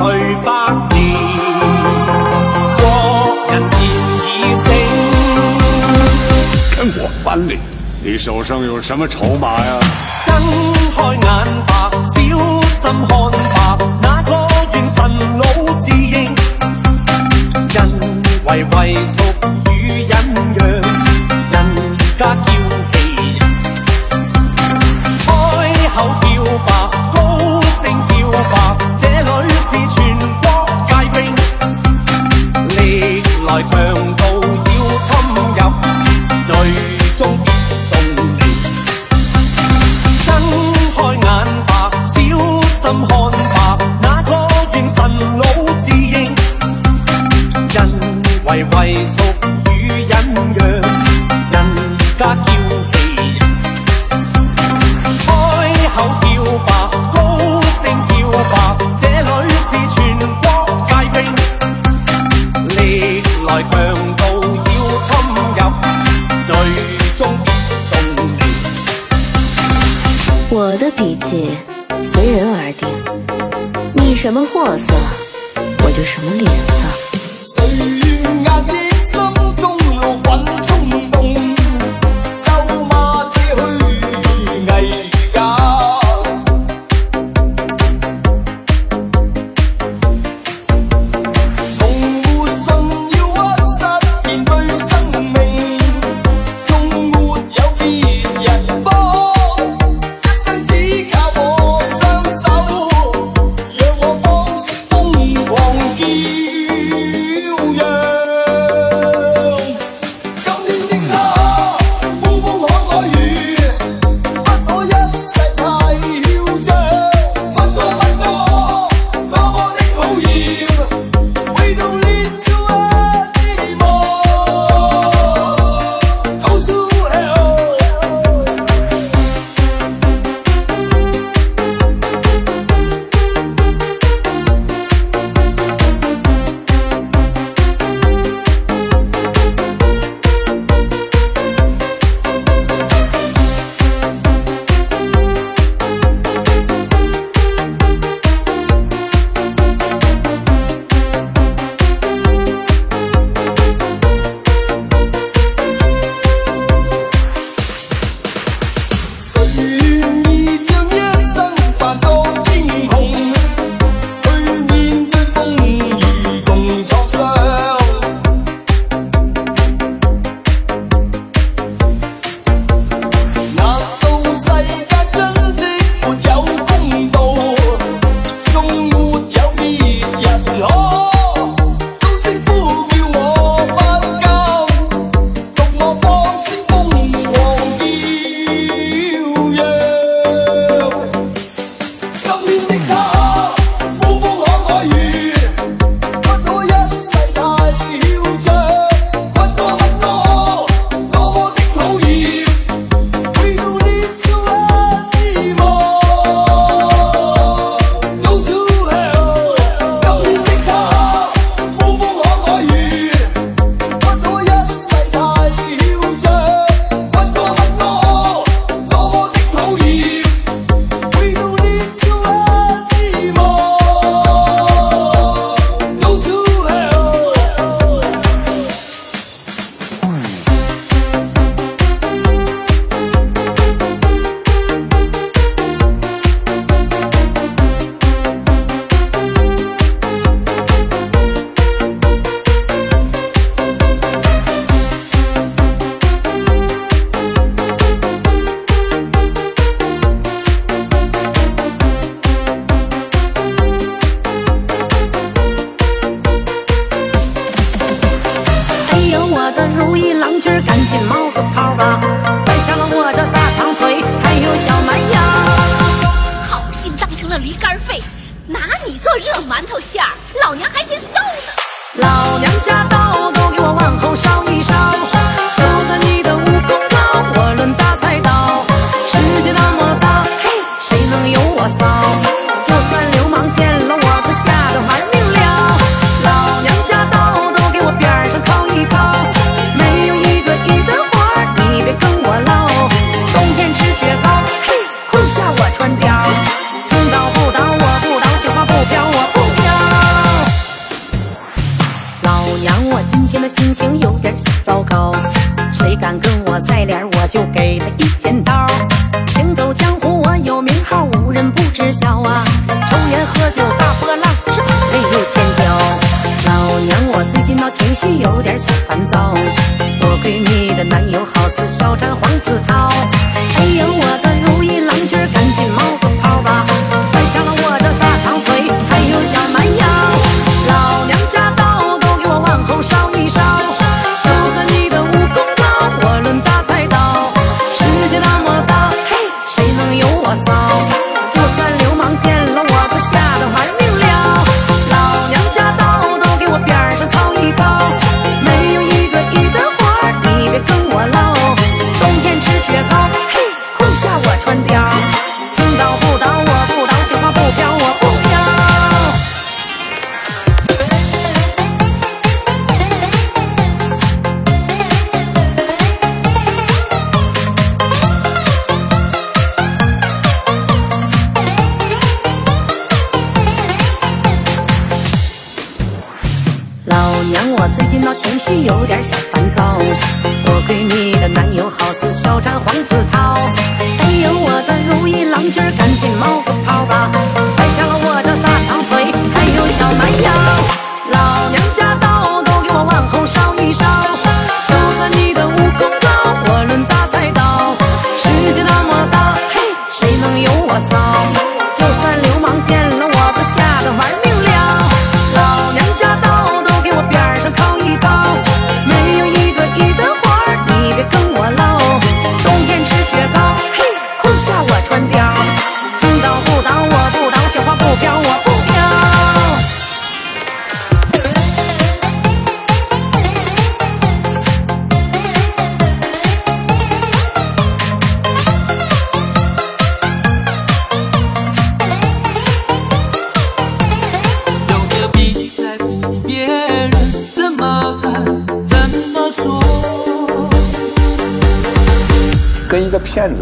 去百年国人渐已醒跟我翻脸你手上有什么筹码呀？睁开眼吧小心看吧个愿自因为与忍让人 like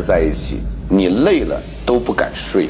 在一起你累了都不敢睡。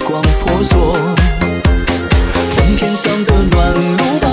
光婆娑。冬天上的暖炉，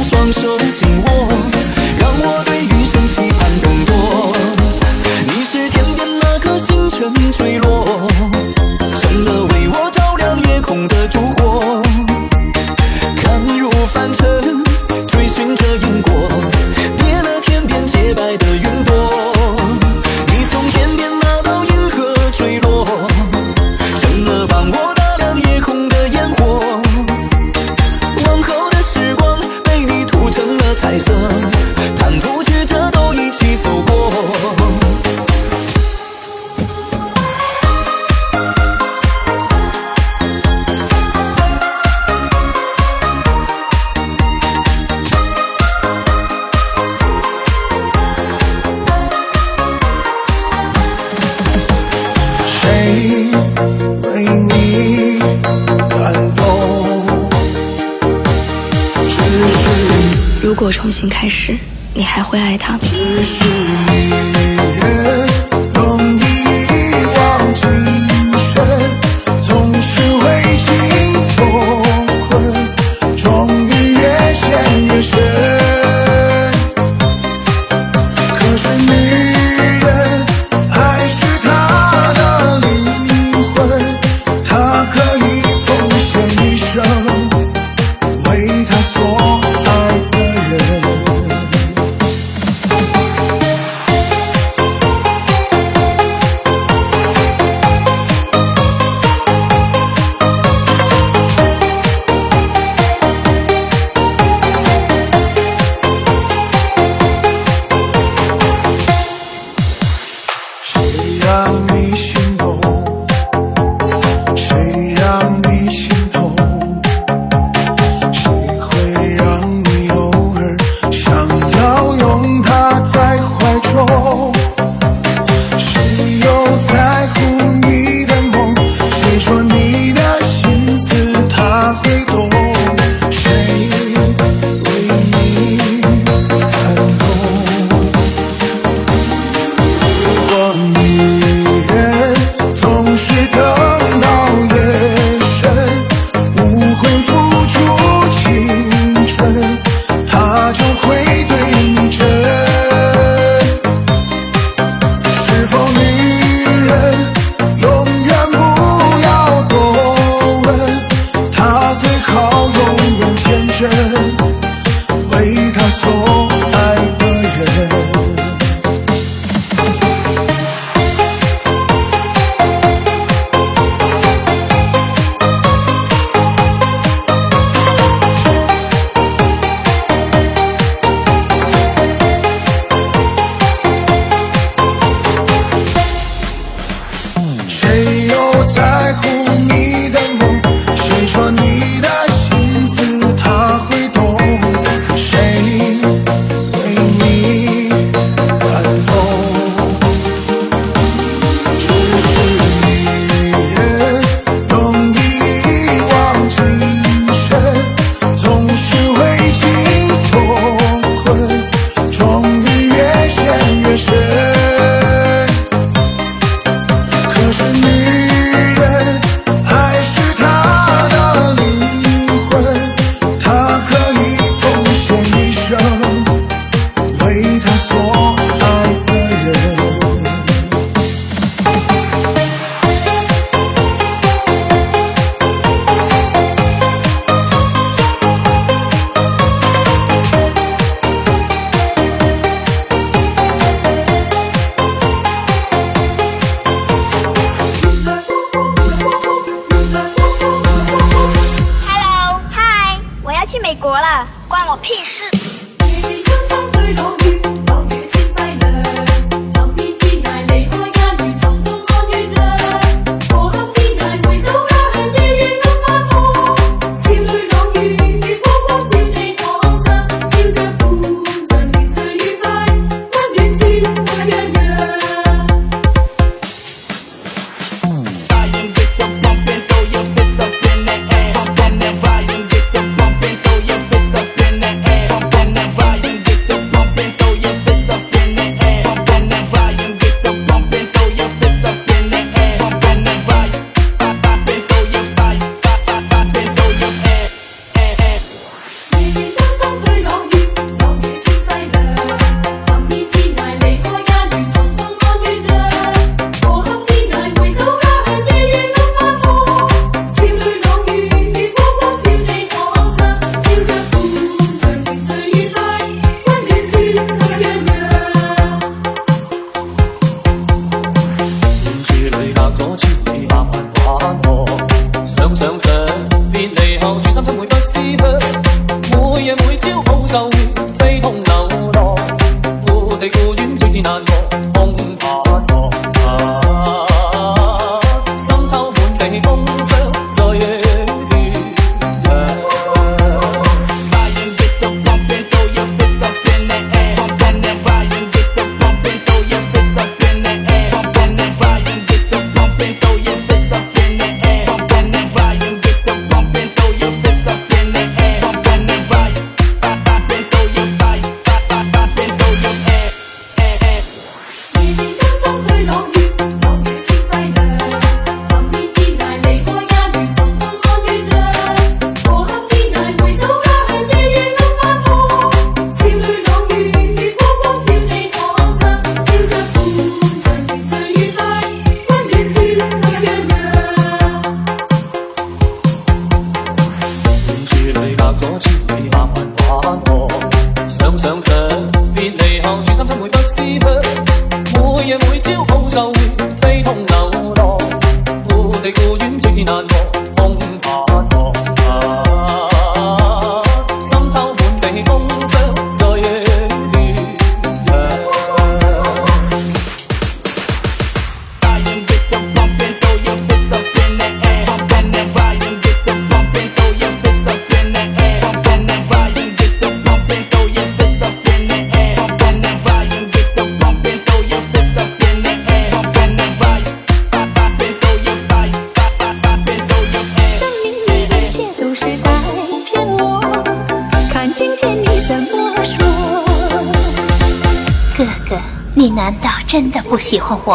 不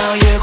now you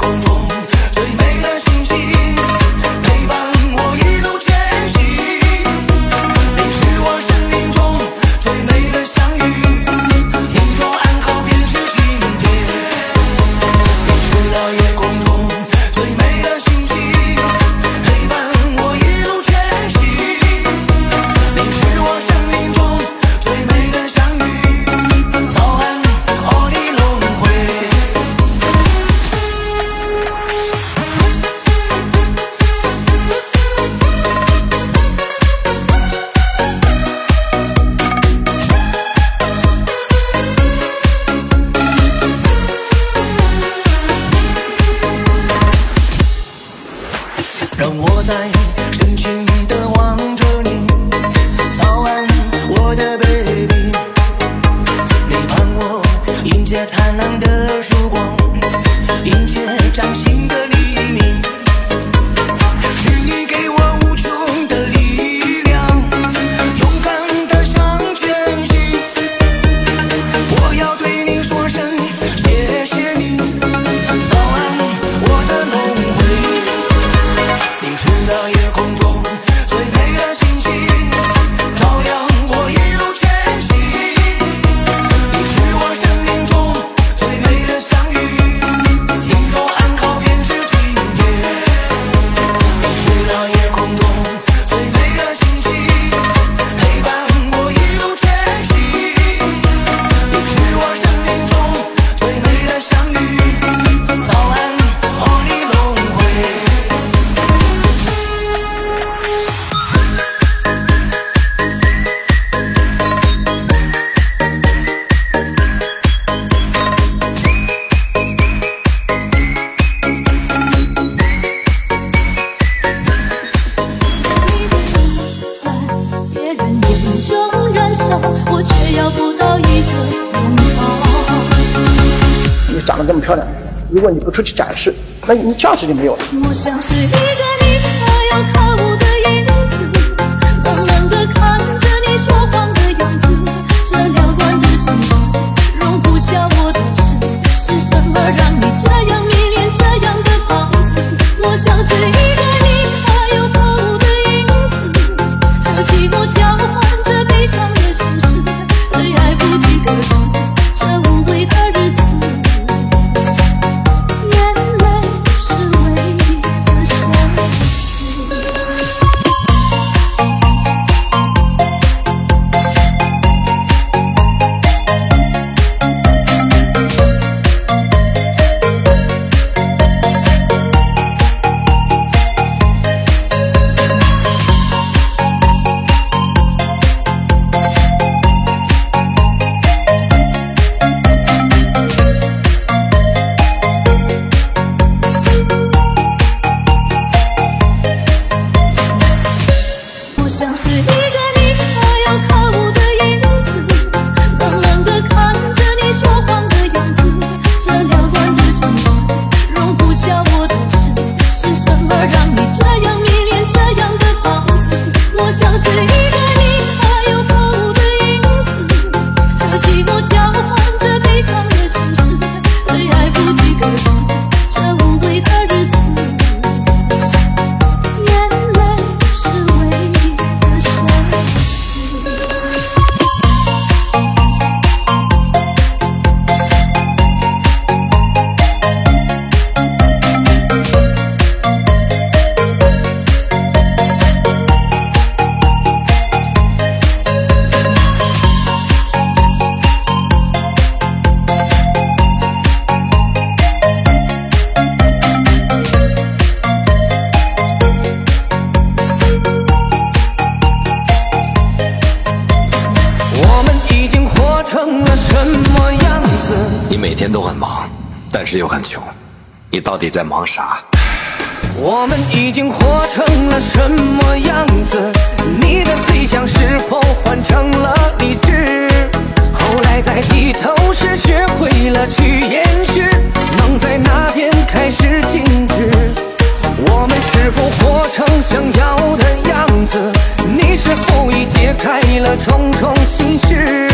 漂亮如果你不出去展示那你价值就没有了。我像是一个你可有可无的影子冷冷的看着你说了什么样子？你每天都很忙但是又很穷你到底在忙啥？我们已经活成了什么样子？你的理想是否换成了理智？后来在低头时学会了去掩饰忙在那天开始静止？我们是否活成想要的样子？你是否已解开了重重心事？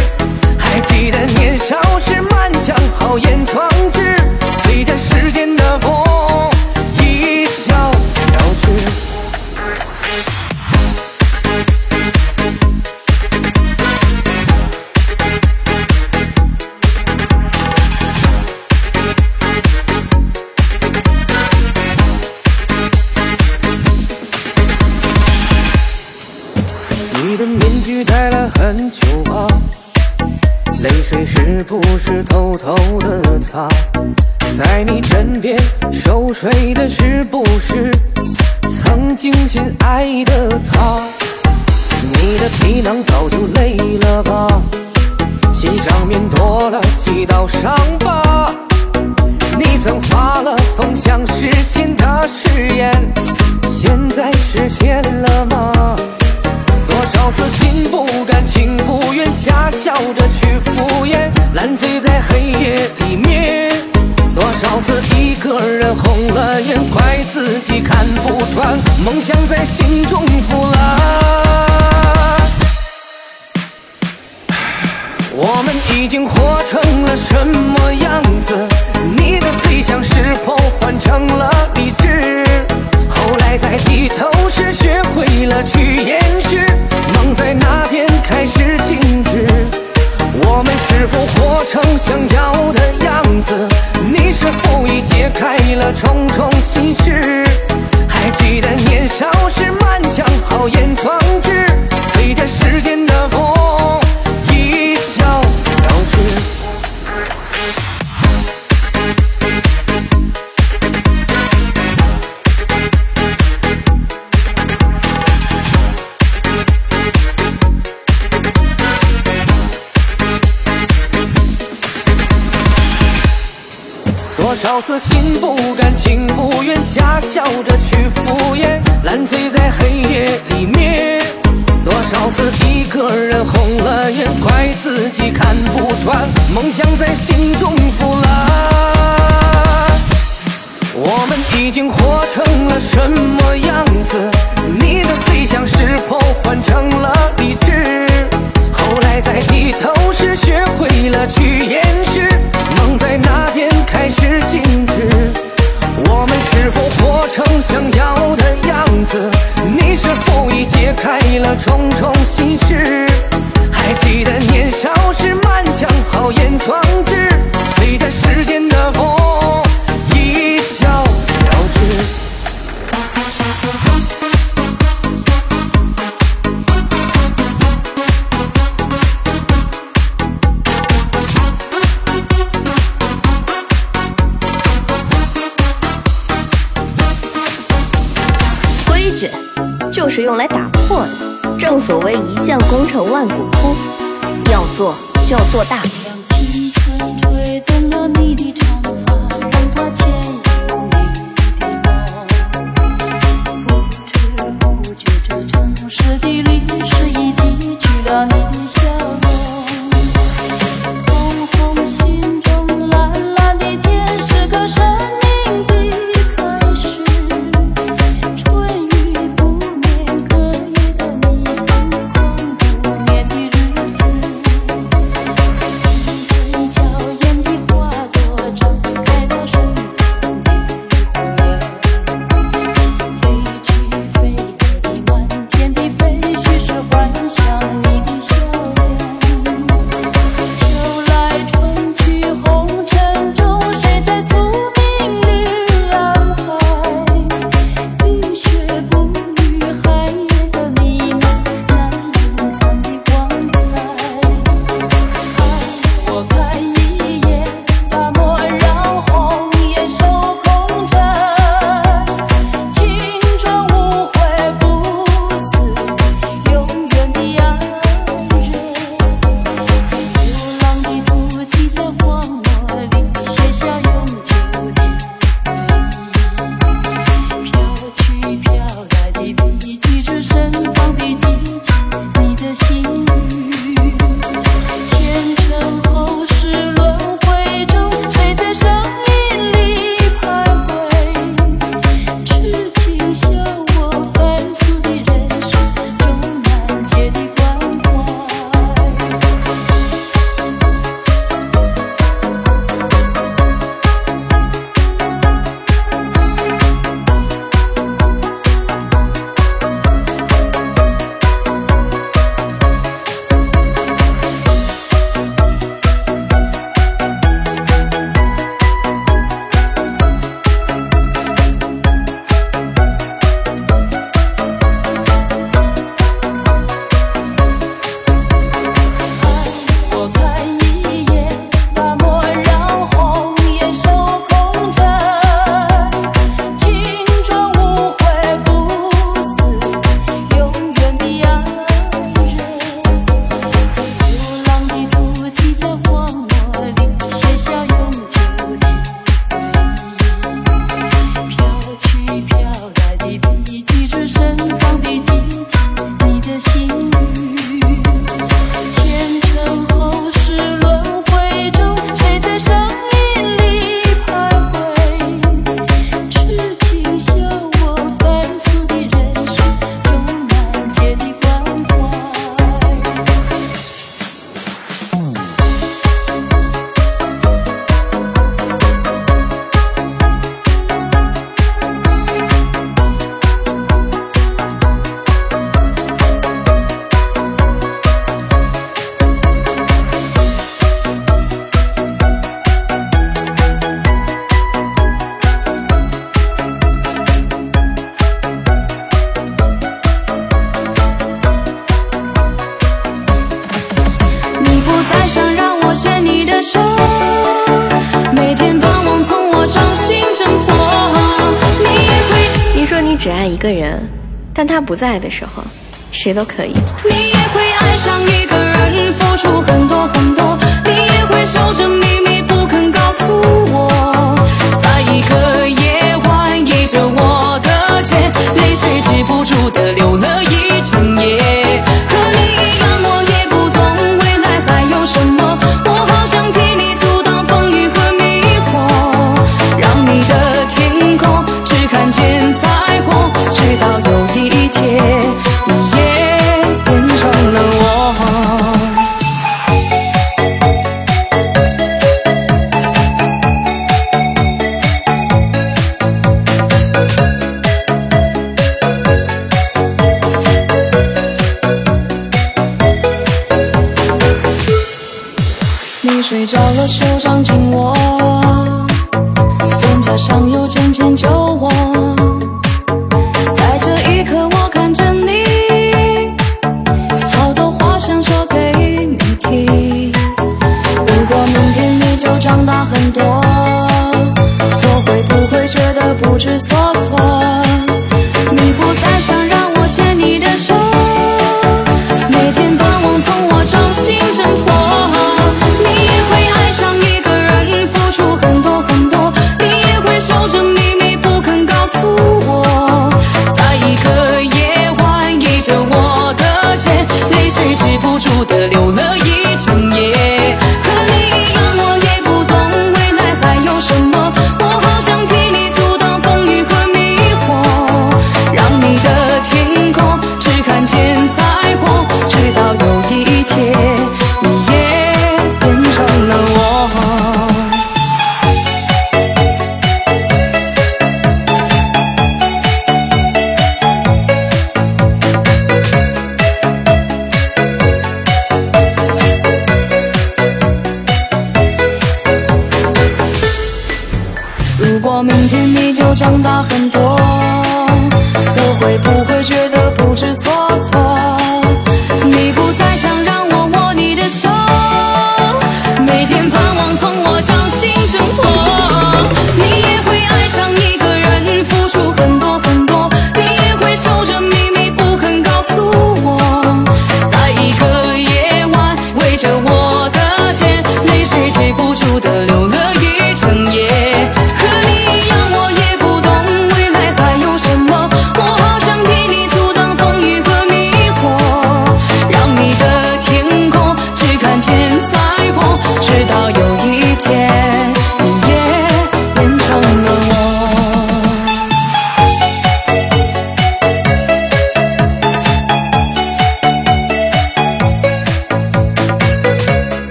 你的年少时满腔豪言壮志随着时间的诺言壮志，随着时间的风，一笑了之。多少次心。的时候谁都可以。你也会爱上一个人付出很多很多你也会守着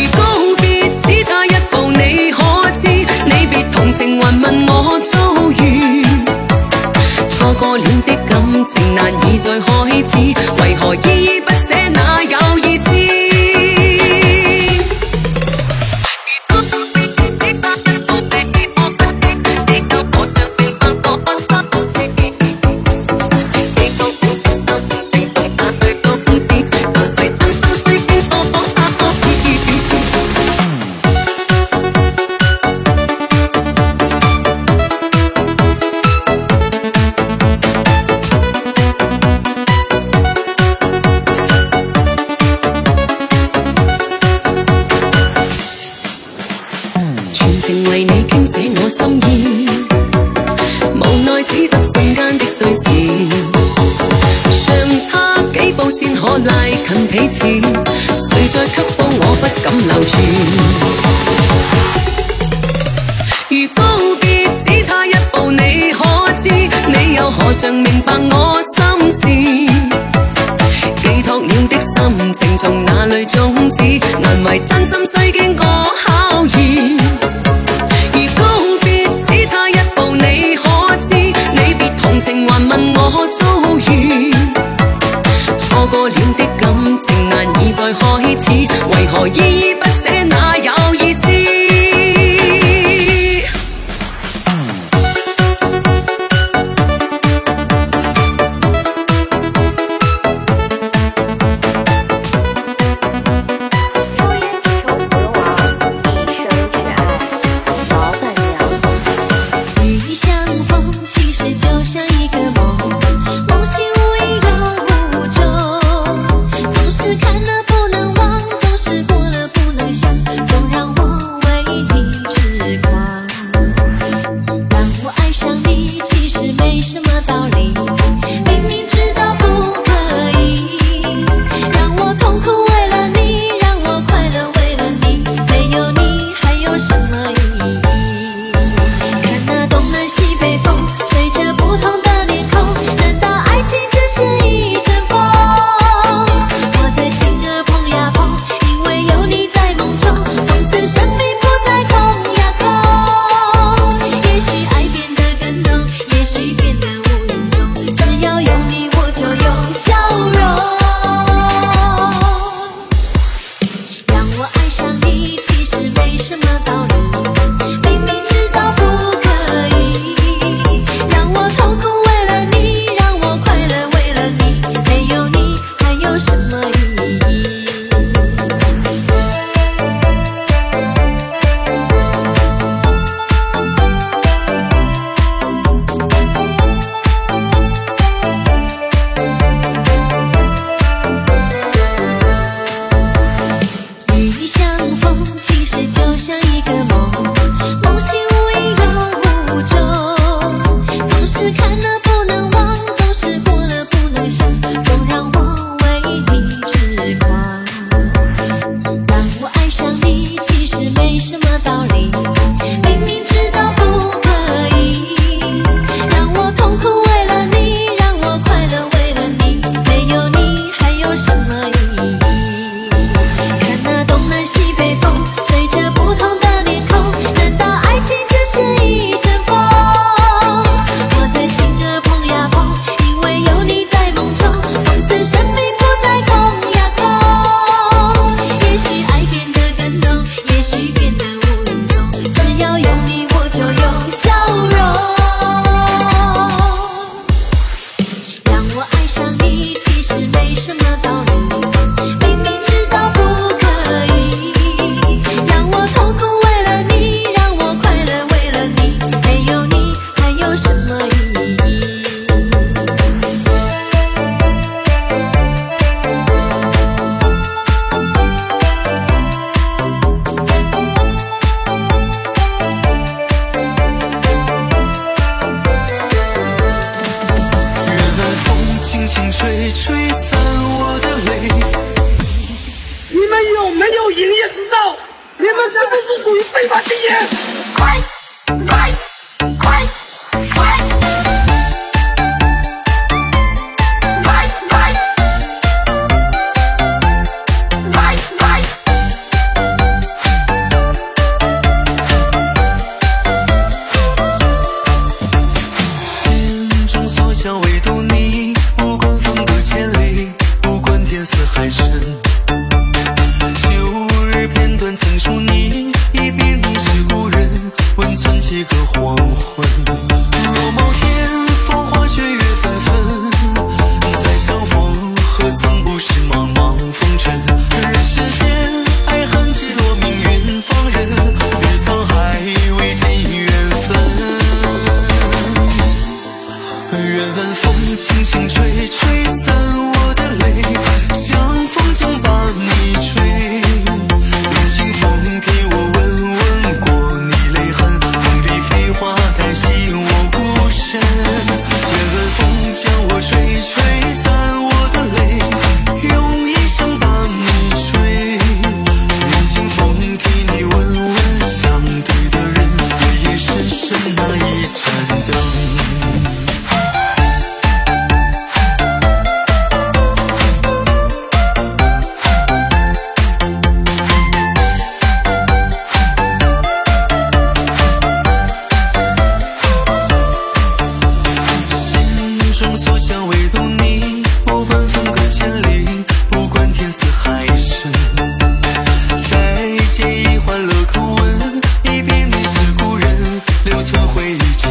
如告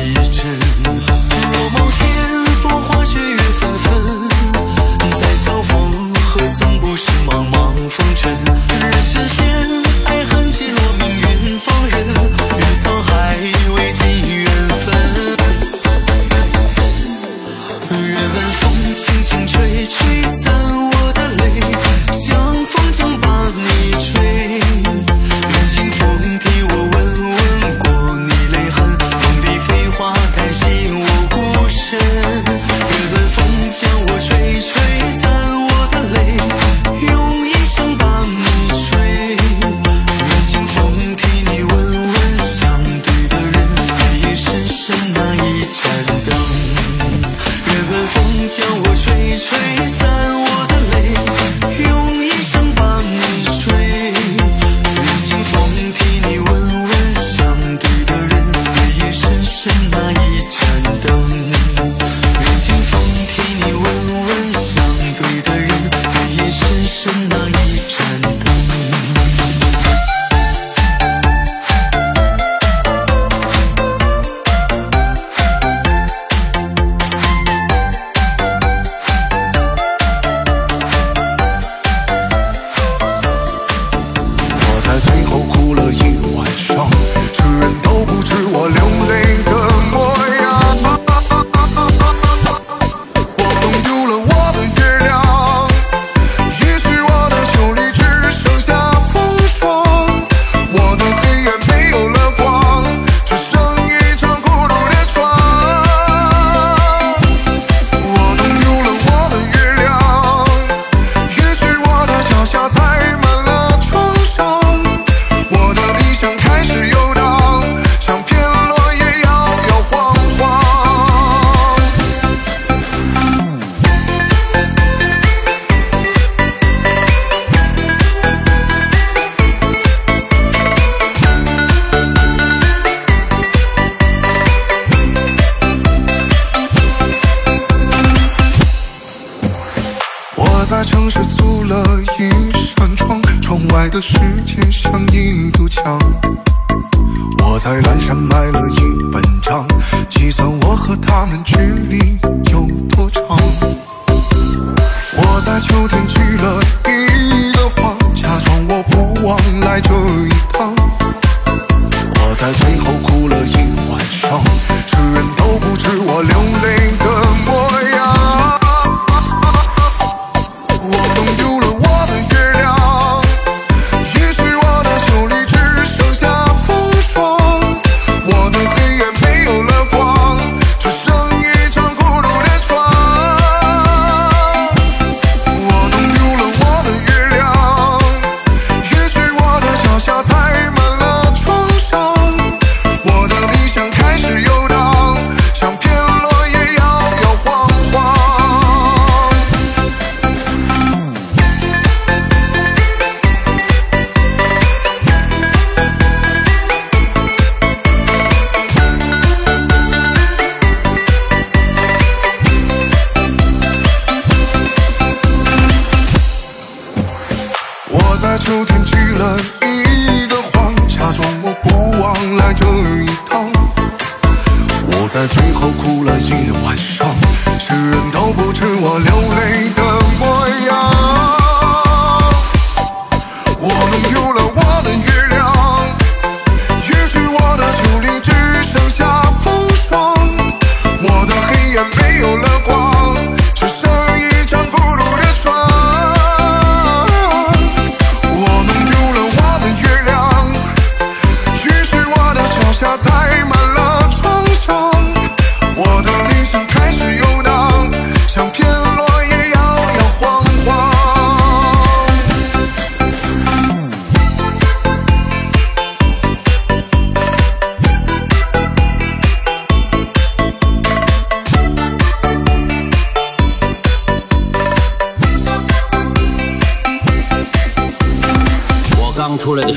一针若某天风花雪月 the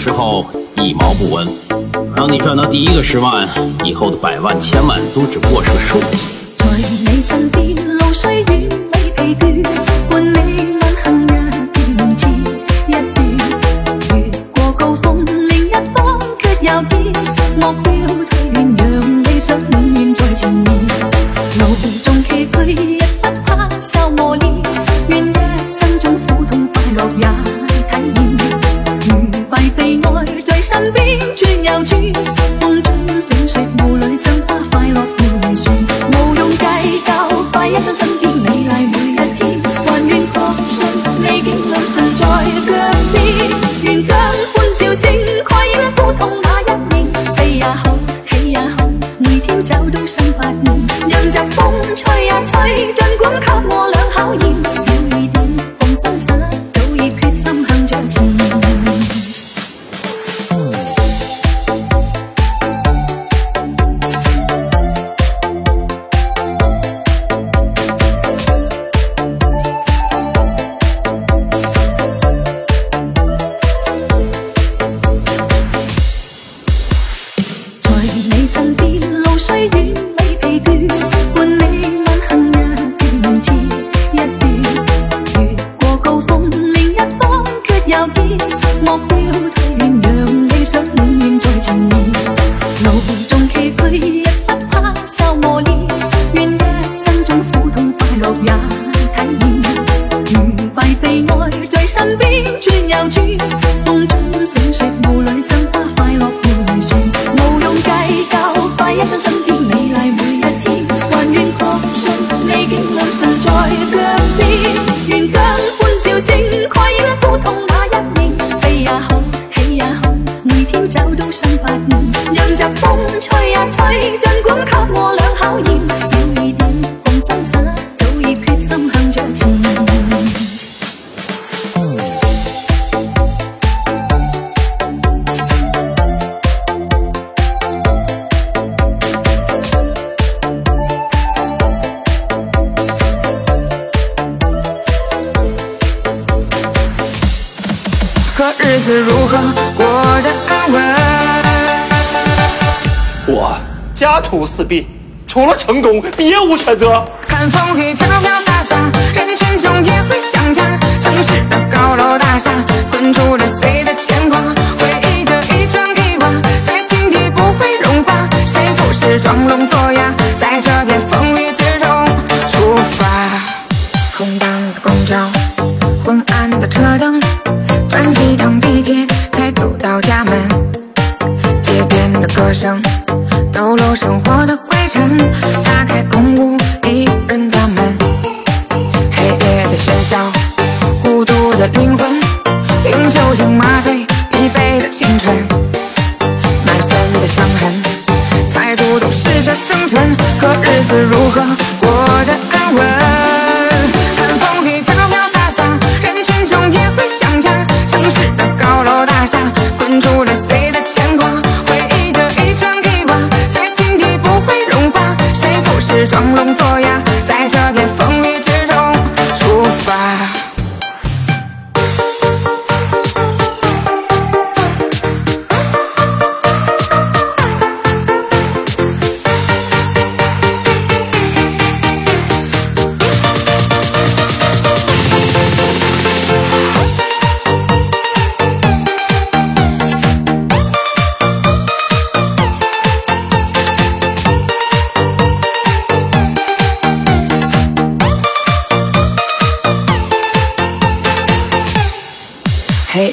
时候一毛不纹。当你赚到第一个十万，以后的百万、千万都只不过是个数字。四壁除了成功，别无选择。看风雨。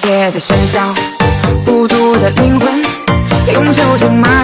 夜的喧嚣孤独的灵魂用酒精麻